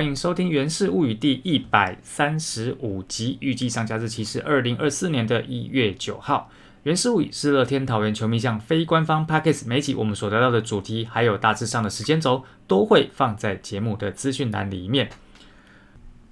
欢迎收听《源氏物语》第一百三十五集，预计上架日期是二零二四年的一月九号。《源氏物语》是乐天桃园球迷向非官方 p a c k a g e 每集我们所得到的主题，还有大致上的时间轴，都会放在节目的资讯栏里面。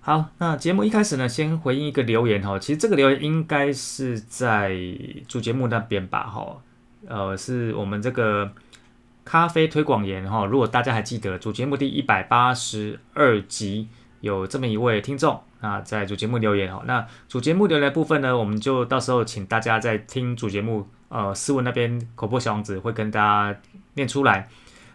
好，那节目一开始呢，先回应一个留言哈，其实这个留言应该是在主节目那边吧，哈，呃，是我们这个。咖啡推广员哈，如果大家还记得主节目第一百八十二集有这么一位听众啊，在主节目留言哈，那主节目留言部分呢，我们就到时候请大家在听主节目呃思文那边口播小王子会跟大家念出来。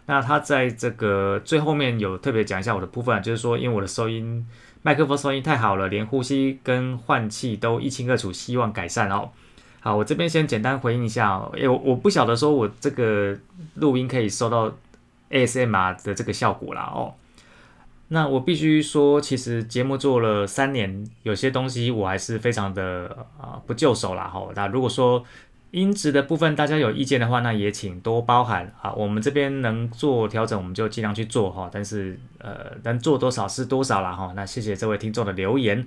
那他在这个最后面有特别讲一下我的部分，就是说因为我的收音麦克风收音太好了，连呼吸跟换气都一清二楚，希望改善哦。好，我这边先简单回应一下哦，因为我不晓得说我这个录音可以收到 ASMR 的这个效果啦哦。那我必须说，其实节目做了三年，有些东西我还是非常的啊不就手啦哈。那如果说音质的部分大家有意见的话，那也请多包涵啊。我们这边能做调整，我们就尽量去做哈。但是呃，能做多少是多少啦哈。那谢谢这位听众的留言。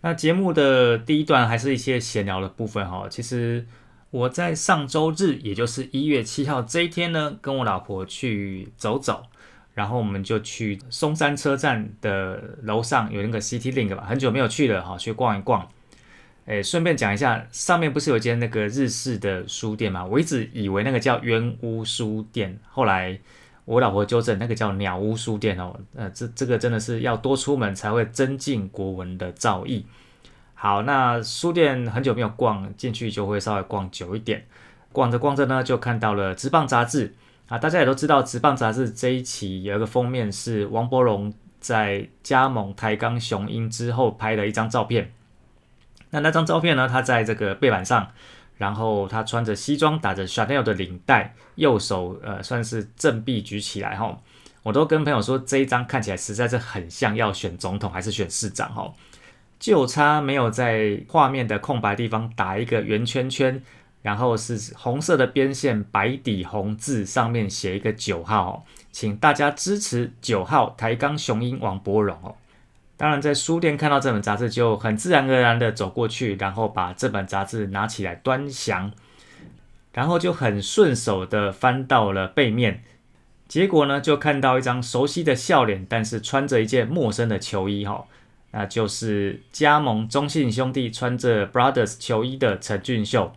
那节目的第一段还是一些闲聊的部分哈。其实我在上周日，也就是一月七号这一天呢，跟我老婆去走走，然后我们就去松山车站的楼上有那个 City Link 吧，很久没有去了哈，去逛一逛。诶，顺便讲一下，上面不是有一间那个日式的书店嘛？我一直以为那个叫冤屋书店，后来。我老婆纠正，那个叫鸟屋书店哦，呃，这这个真的是要多出门才会增进国文的造诣。好，那书店很久没有逛，进去就会稍微逛久一点。逛着逛着呢，就看到了《职棒》杂志啊，大家也都知道，《职棒》杂志这一期有一个封面是王柏荣在加盟台钢雄鹰之后拍的一张照片。那那张照片呢，他在这个背板上。然后他穿着西装，打着 Chanel 的领带，右手呃算是正臂举起来哈。我都跟朋友说，这一张看起来实在是很像要选总统还是选市长哈。就差没有在画面的空白地方打一个圆圈圈，然后是红色的边线，白底红字，上面写一个九号，请大家支持九号台钢雄鹰王柏荣哦。当然，在书店看到这本杂志，就很自然而然的走过去，然后把这本杂志拿起来端详，然后就很顺手的翻到了背面，结果呢，就看到一张熟悉的笑脸，但是穿着一件陌生的球衣，哈，那就是加盟中信兄弟穿着 Brothers 球衣的陈俊秀。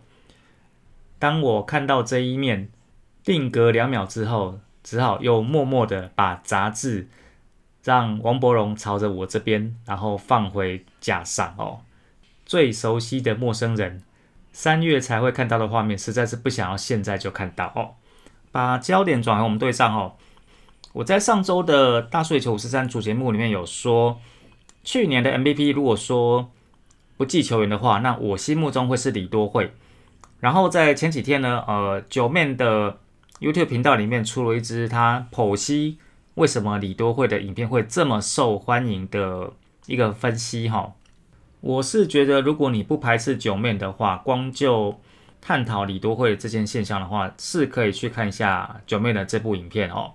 当我看到这一面，定格两秒之后，只好又默默的把杂志。让王伯荣朝着我这边，然后放回架上哦。最熟悉的陌生人，三月才会看到的画面，实在是不想要现在就看到哦。把焦点转回我们队上哦。我在上周的大睡球五十三主节目里面有说，去年的 MVP 如果说不计球员的话，那我心目中会是李多惠。然后在前几天呢，呃，九面的 YouTube 频道里面出了一支他剖析。为什么李多惠的影片会这么受欢迎的一个分析哈？我是觉得，如果你不排斥九面的话，光就探讨李多惠这件现象的话，是可以去看一下九面的这部影片哦。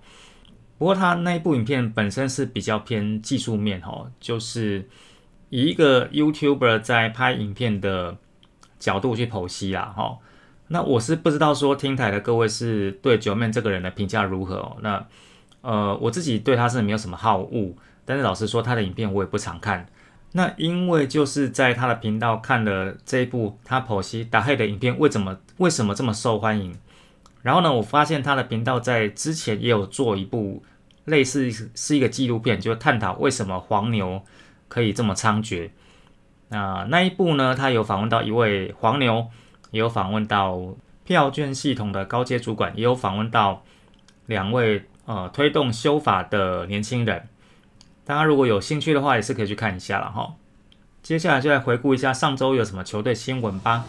不过他那一部影片本身是比较偏技术面哦，就是以一个 YouTuber 在拍影片的角度去剖析啦哈。那我是不知道说听台的各位是对九面这个人的评价如何哦？那呃，我自己对他是没有什么好恶，但是老实说，他的影片我也不常看。那因为就是在他的频道看了这一部他剖析打黑的影片，为什么为什么这么受欢迎？然后呢，我发现他的频道在之前也有做一部类似是一个纪录片，就探讨为什么黄牛可以这么猖獗。那那一部呢，他有访问到一位黄牛，也有访问到票券系统的高阶主管，也有访问到两位。呃，推动修法的年轻人，大家如果有兴趣的话，也是可以去看一下了哈。接下来就来回顾一下上周有什么球队新闻吧。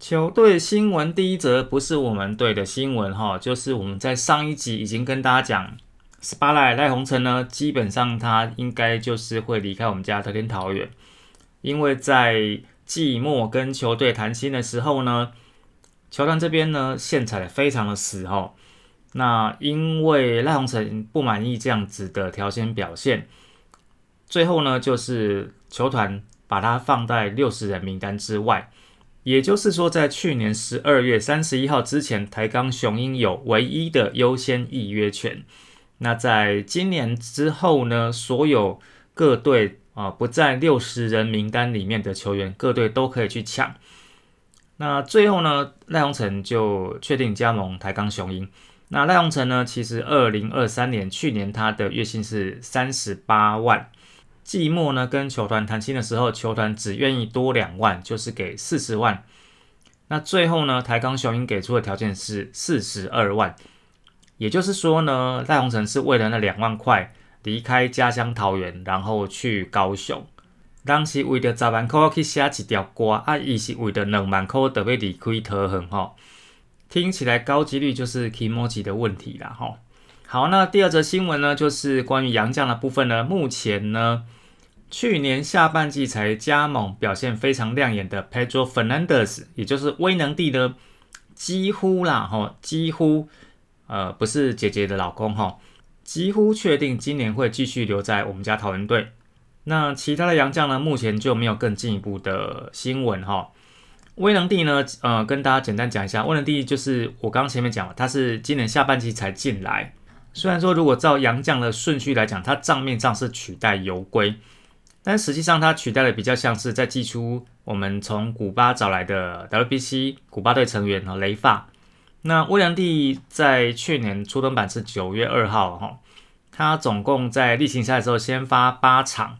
球队新闻第一则不是我们队的新闻哈，就是我们在上一集已经跟大家讲。S p a 赖赖鸿成呢，基本上他应该就是会离开我们家德天桃园。因为在季末跟球队谈薪的时候呢，球团这边呢线踩的非常的死哦。那因为赖鸿成不满意这样子的条件表现，最后呢就是球团把他放在六十人名单之外。也就是说，在去年十二月三十一号之前，台钢雄鹰有唯一的优先预约权。那在今年之后呢，所有各队啊不在六十人名单里面的球员，各队都可以去抢。那最后呢，赖鸿成就确定加盟台钢雄鹰。那赖鸿成呢，其实二零二三年去年他的月薪是三十八万。季末呢，跟球团谈薪的时候，球团只愿意多两万，就是给四十万。那最后呢，台钢雄鹰给出的条件是四十二万，也就是说呢，赖鸿成是为了那两万块离开家乡桃园，然后去高雄。当时为了十万块去写一条歌，啊，伊是为了两万块特别离开桃园吼。听起来高几率就是 k i m o j i 的问题啦吼。好，那第二则新闻呢，就是关于杨将的部分呢。目前呢，去年下半季才加盟、表现非常亮眼的 Pedro Fernandez，也就是威能帝的几乎啦，哈，几乎，呃，不是姐姐的老公哈，几乎确定今年会继续留在我们家桃园队。那其他的洋将呢，目前就没有更进一步的新闻哈。威能帝呢，呃，跟大家简单讲一下，威能帝就是我刚刚前面讲了，他是今年下半季才进来。虽然说，如果照杨将的顺序来讲，他账面上是取代游龟，但实际上他取代的比较像是在寄出我们从古巴找来的 WBC 古巴队成员哈雷发。那威廉蒂在去年初登板是九月二号哈，他总共在例行赛的时候先发八场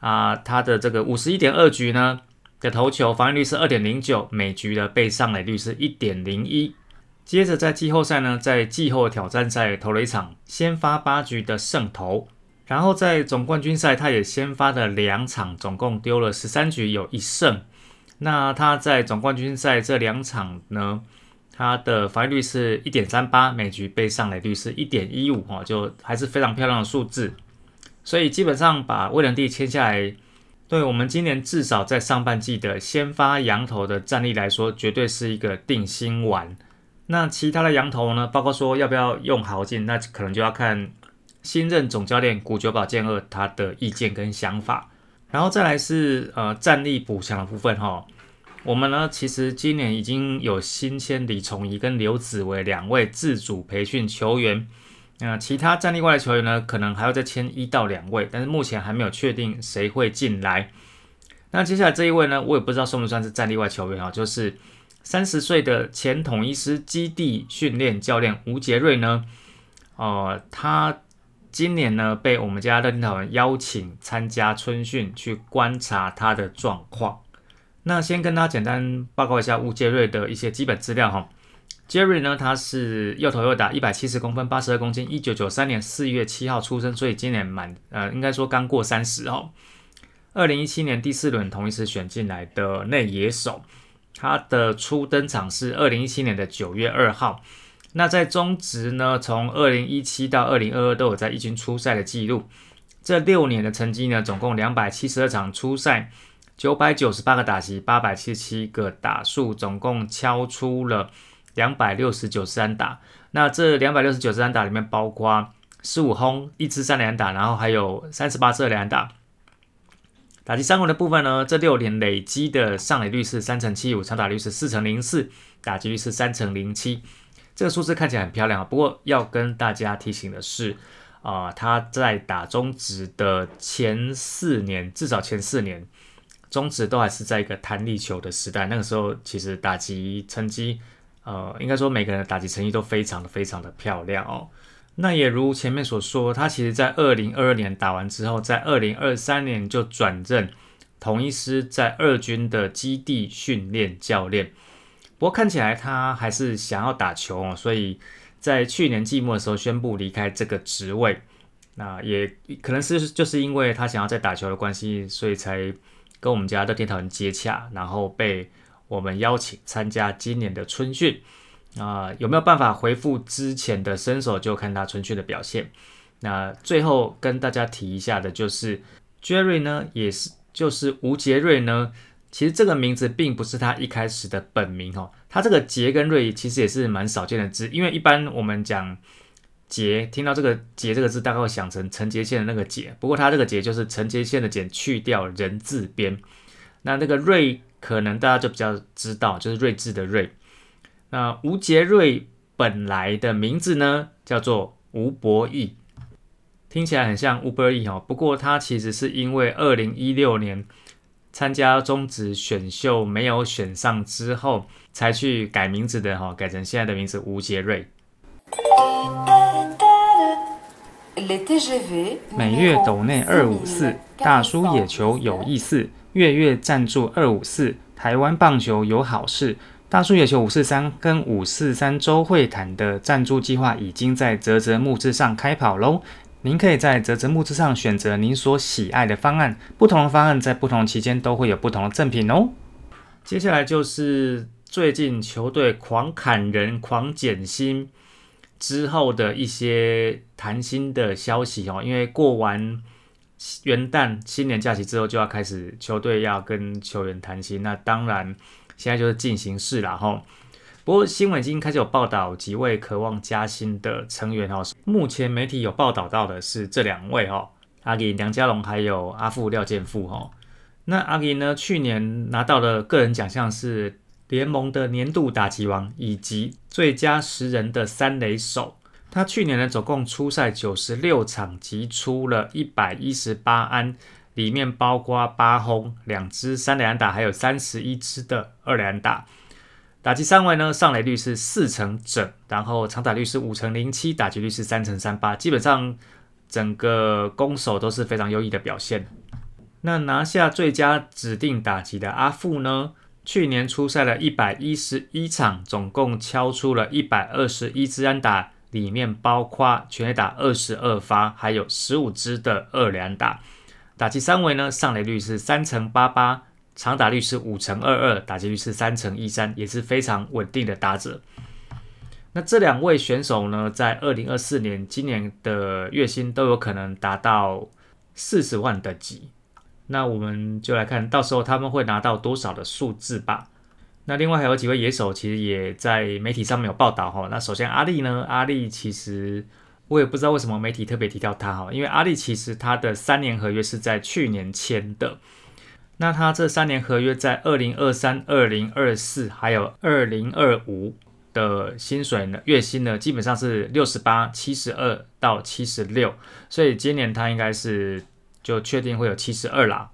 啊，他的这个五十一点二局呢的投球防御率是二点零九，每局的被上垒率是一点零一。接着在季后赛呢，在季后挑战赛投了一场先发八局的胜投，然后在总冠军赛他也先发的两场，总共丢了十三局有一胜。那他在总冠军赛这两场呢，他的防御率是一点三八，每局被上垒率是一点一五，哈，就还是非常漂亮的数字。所以基本上把威廉蒂签下来，对我们今年至少在上半季的先发羊头的战力来说，绝对是一个定心丸。那其他的羊头呢？包括说要不要用豪进，那可能就要看新任总教练古久保健二他的意见跟想法。然后再来是呃战力补强的部分哈。我们呢其实今年已经有新签李崇仪跟刘子维两位自主培训球员。那其他战力外的球员呢，可能还要再签一到两位，但是目前还没有确定谁会进来。那接下来这一位呢，我也不知道算不算是战力外球员啊，就是。三十岁的前统一师基地训练教练吴杰瑞呢？呃，他今年呢被我们家乐天桃园邀请参加春训，去观察他的状况。那先跟大家简单报告一下吴杰瑞的一些基本资料哈。杰瑞呢，他是又投又打，一百七十公分，八十二公斤，一九九三年四月七号出生，所以今年满呃，应该说刚过三十哦。二零一七年第四轮同一时选进来的内野手。他的初登场是二零一七年的九月二号。那在中职呢，从二零一七到二零二二都有在一军出赛的记录。这六年的成绩呢，总共两百七十二场出赛，九百九十八个打席，八百七十七个打数，总共敲出了两百六十九三打。那这两百六十九三打里面，包括十五轰、一支三连打，然后还有三十八次连打。打击三围的部分呢，这六年累积的上垒率是三成七五，长打率是四成零四，打击率是三成零七。这个数字看起来很漂亮啊。不过要跟大家提醒的是，啊，他在打中职的前四年，至少前四年，中职都还是在一个弹力球的时代。那个时候其实打击成绩，呃，应该说每个人的打击成绩都非常的非常的漂亮哦。那也如前面所说，他其实在二零二二年打完之后，在二零二三年就转任同一师在二军的基地训练教练。不过看起来他还是想要打球哦，所以在去年季末的时候宣布离开这个职位。那也可能是就是因为他想要在打球的关系，所以才跟我们家的天桃人接洽，然后被我们邀请参加今年的春训。啊，有没有办法回复之前的身手，就看他春训的表现。那最后跟大家提一下的就是，Jerry 呢也是就是吴杰瑞呢？其实这个名字并不是他一开始的本名哦，他这个杰跟瑞其实也是蛮少见的字，因为一般我们讲杰，听到这个杰这个字，大概会想成陈杰宪的那个杰，不过他这个杰就是陈杰宪的简去掉人字边，那那个瑞可能大家就比较知道，就是睿智的睿。那吴杰瑞本来的名字呢，叫做吴博义，听起来很像 Uber E 哦，不过他其实是因为二零一六年。参加中职选秀没有选上之后，才去改名字的哈，改成现在的名字吴杰瑞。每月斗内二五四，大叔野球有意思，月月赞助二五四，台湾棒球有好事。大叔野球五四三跟五四三周会谈的赞助计划已经在泽泽木之上开跑喽。您可以在泽泽木之上选择您所喜爱的方案，不同的方案在不同期间都会有不同的赠品哦。接下来就是最近球队狂砍人、狂减薪之后的一些谈薪的消息哦。因为过完元旦新年假期之后，就要开始球队要跟球员谈薪，那当然现在就是进行式了哈。不过新闻已经开始有报道几位渴望加薪的成员哦。目前媒体有报道到的是这两位哦，阿吉梁家龙还有阿富廖建富哦。那阿吉呢，去年拿到的个人奖项是联盟的年度打击王以及最佳十人的三垒手。他去年呢总共出赛九十六场，击出了一百一十八安，里面包括八轰、两支三垒安打，还有三十一支的二垒安打。打击三围呢，上垒率是四成整，然后长打率是五成零七，打击率是三成三八，基本上整个攻守都是非常优异的表现。那拿下最佳指定打击的阿富呢，去年出赛了一百一十一场，总共敲出了一百二十一支安打，里面包括全垒打二十二发，还有十五支的二连打。打击三围呢，上垒率是三成八八。长打率是五成二二，打击率是三成一三，也是非常稳定的打者。那这两位选手呢，在二零二四年今年的月薪都有可能达到四十万的级。那我们就来看到时候他们会拿到多少的数字吧。那另外还有几位野手，其实也在媒体上面有报道哈。那首先阿力呢，阿力其实我也不知道为什么媒体特别提到他哈，因为阿力其实他的三年合约是在去年签的。那他这三年合约在二零二三、二零二四还有二零二五的薪水呢，月薪呢基本上是六十八、七十二到七十六，所以今年他应该是就确定会有七十二啦。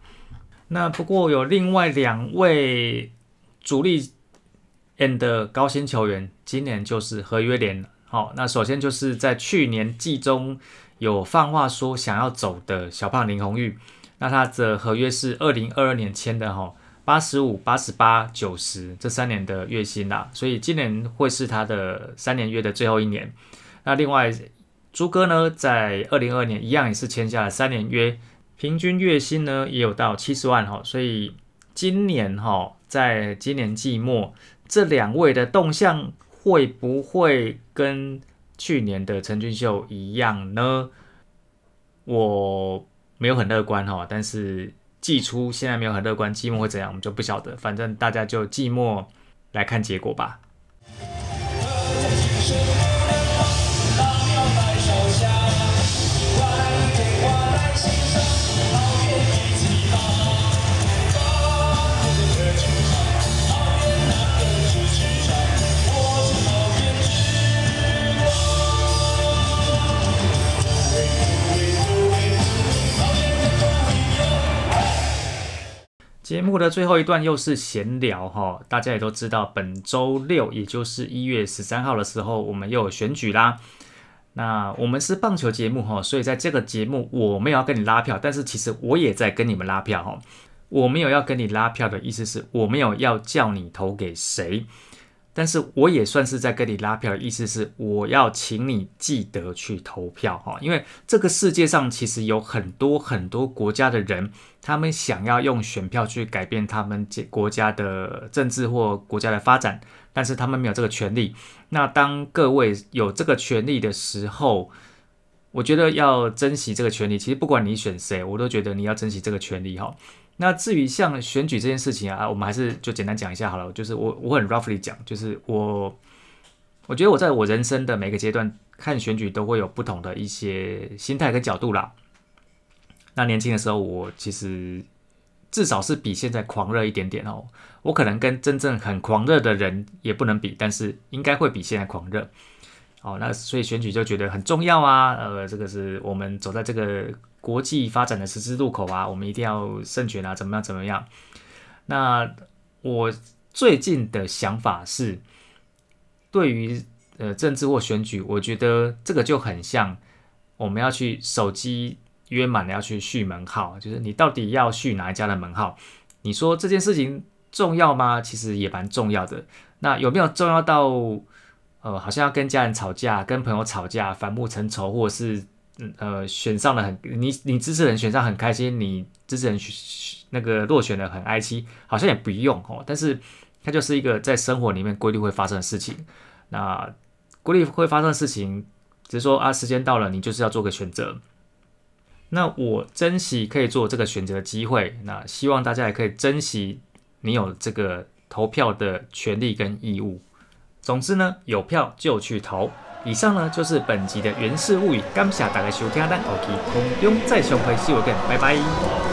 那不过有另外两位主力 and 高薪球员，今年就是合约年好。那首先就是在去年季中有放话说想要走的小胖林红玉。那他的合约是二零二二年签的哈，八十五、八十八、九十这三年的月薪啦，所以今年会是他的三年约的最后一年。那另外朱哥呢，在二零二二年一样也是签下了三年约，平均月薪呢也有到七十万哈，所以今年哈，在今年季末这两位的动向会不会跟去年的陈俊秀一样呢？我。没有很乐观哈，但是季初现在没有很乐观，季末会怎样我们就不晓得，反正大家就季末来看结果吧。目的最后一段又是闲聊哈，大家也都知道，本周六也就是一月十三号的时候，我们又有选举啦。那我们是棒球节目哈，所以在这个节目我没有要跟你拉票，但是其实我也在跟你们拉票哈。我没有要跟你拉票的意思是我没有要叫你投给谁。但是我也算是在跟你拉票意思是，我要请你记得去投票哈，因为这个世界上其实有很多很多国家的人，他们想要用选票去改变他们这国家的政治或国家的发展，但是他们没有这个权利。那当各位有这个权利的时候，我觉得要珍惜这个权利。其实不管你选谁，我都觉得你要珍惜这个权利哈。那至于像选举这件事情啊，我们还是就简单讲一下好了。就是我我很 roughly 讲，就是我我觉得我在我人生的每个阶段看选举都会有不同的一些心态跟角度啦。那年轻的时候，我其实至少是比现在狂热一点点哦。我可能跟真正很狂热的人也不能比，但是应该会比现在狂热。哦，那所以选举就觉得很重要啊。呃，这个是我们走在这个。国际发展的十字路口啊，我们一定要胜选啊，怎么样怎么样？那我最近的想法是，对于呃政治或选举，我觉得这个就很像我们要去手机约满了要去续门号，就是你到底要续哪一家的门号？你说这件事情重要吗？其实也蛮重要的。那有没有重要到呃，好像要跟家人吵架、跟朋友吵架、反目成仇，或者是？呃，选上了很你你支持人选上很开心，你支持人那个落选的很哀戚，好像也不用哦。但是它就是一个在生活里面规律会发生的事情。那规律会发生的事情，只是说啊，时间到了，你就是要做个选择。那我珍惜可以做这个选择的机会，那希望大家也可以珍惜你有这个投票的权利跟义务。总之呢，有票就去投。以上呢就是本集的《源氏物语》，感谢大家收听，咱后期空中再相会，see you again，拜拜。